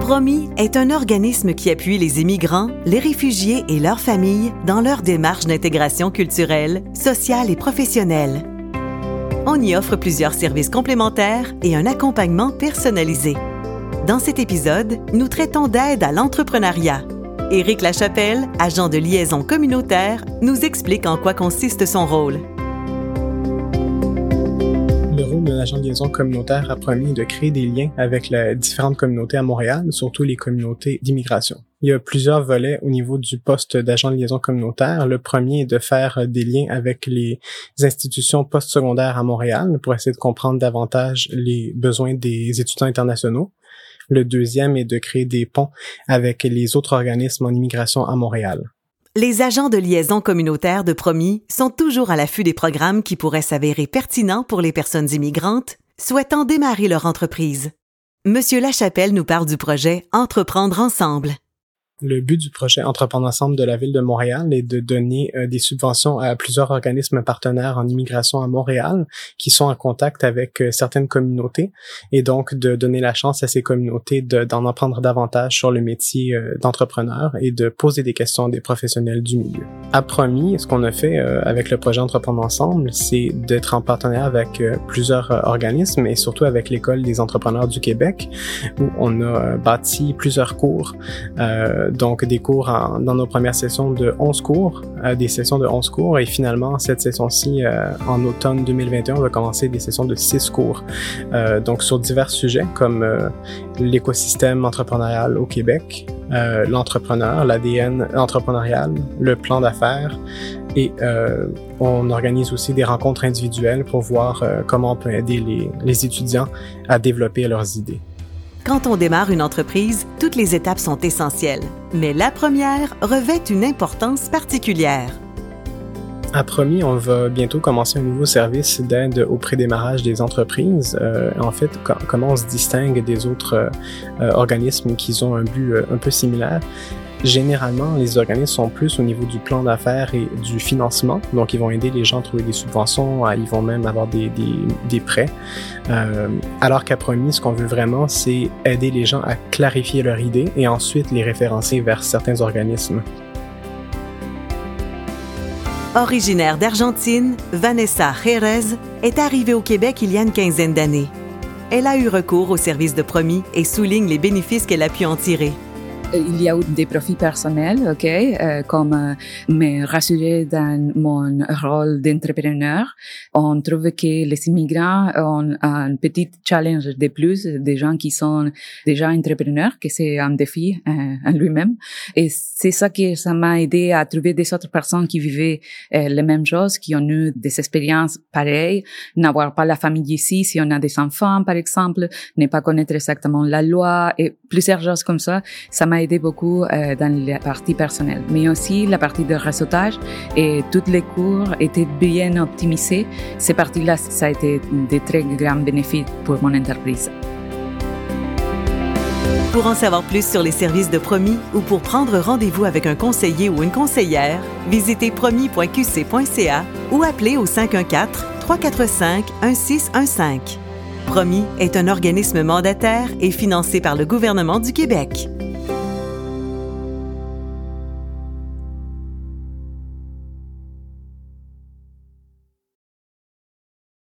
Promis est un organisme qui appuie les immigrants, les réfugiés et leurs familles dans leur démarche d'intégration culturelle, sociale et professionnelle. On y offre plusieurs services complémentaires et un accompagnement personnalisé. Dans cet épisode, nous traitons d'aide à l'entrepreneuriat. Éric Lachapelle, agent de liaison communautaire, nous explique en quoi consiste son rôle l'agent de liaison communautaire a promis de créer des liens avec les différentes communautés à Montréal, surtout les communautés d'immigration. Il y a plusieurs volets au niveau du poste d'agent de liaison communautaire. Le premier est de faire des liens avec les institutions postsecondaires à Montréal pour essayer de comprendre davantage les besoins des étudiants internationaux. Le deuxième est de créer des ponts avec les autres organismes en immigration à Montréal. Les agents de liaison communautaire de Promis sont toujours à l'affût des programmes qui pourraient s'avérer pertinents pour les personnes immigrantes souhaitant démarrer leur entreprise. Monsieur Lachapelle nous parle du projet Entreprendre ensemble. Le but du projet Entreprendre ensemble de la ville de Montréal est de donner euh, des subventions à plusieurs organismes partenaires en immigration à Montréal qui sont en contact avec euh, certaines communautés et donc de donner la chance à ces communautés d'en apprendre davantage sur le métier euh, d'entrepreneur et de poser des questions des professionnels du milieu. À promis, ce qu'on a fait avec le projet Entreprendre ensemble, c'est d'être en partenariat avec plusieurs organismes et surtout avec l'école des entrepreneurs du Québec où on a bâti plusieurs cours donc des cours dans nos premières sessions de 11 cours, euh, des sessions de 11 cours, et finalement, cette session-ci, euh, en automne 2021, on va commencer des sessions de 6 cours, euh, donc sur divers sujets comme l'écosystème entrepreneurial au Québec, l'entrepreneur, l'ADN entrepreneurial, le plan d'affaires, et on organise aussi des rencontres individuelles pour voir comment on peut aider les, les étudiants à développer leurs idées. Quand on démarre une entreprise, toutes les étapes sont essentielles, mais la première revêt une importance particulière. À Promis, on va bientôt commencer un nouveau service d'aide au prédémarrage des entreprises. Euh, en fait, comment on se distingue des autres euh, organismes qui ont un but euh, un peu similaire? Généralement, les organismes sont plus au niveau du plan d'affaires et du financement. Donc, ils vont aider les gens à trouver des subventions, ils vont même avoir des, des, prêts. Euh, alors qu'à Promis, ce qu'on veut vraiment, c'est aider les gens à clarifier leur idée et ensuite les référencer vers certains organismes. Originaire d'Argentine, Vanessa Jerez est arrivée au Québec il y a une quinzaine d'années. Elle a eu recours au service de Promis et souligne les bénéfices qu'elle a pu en tirer il y a eu des profits personnels, ok, euh, comme euh, me rassurer dans mon rôle d'entrepreneur. On trouve que les immigrants ont un petit challenge de plus des gens qui sont déjà entrepreneurs, que c'est un défi euh, en lui-même. Et c'est ça que ça m'a aidé à trouver des autres personnes qui vivaient les mêmes choses, qui ont eu des expériences pareilles, n'avoir pas la famille ici, si on a des enfants, par exemple, ne pas connaître exactement la loi et plusieurs choses comme ça. Ça m'a aidé beaucoup euh, dans la partie personnelle, mais aussi la partie de réseautage et tous les cours étaient bien optimisés. Ces parties-là, ça a été de très grands bénéfices pour mon entreprise. Pour en savoir plus sur les services de Promis ou pour prendre rendez-vous avec un conseiller ou une conseillère, visitez promis.qc.ca ou appelez au 514 345 1615. Promis est un organisme mandataire et financé par le gouvernement du Québec.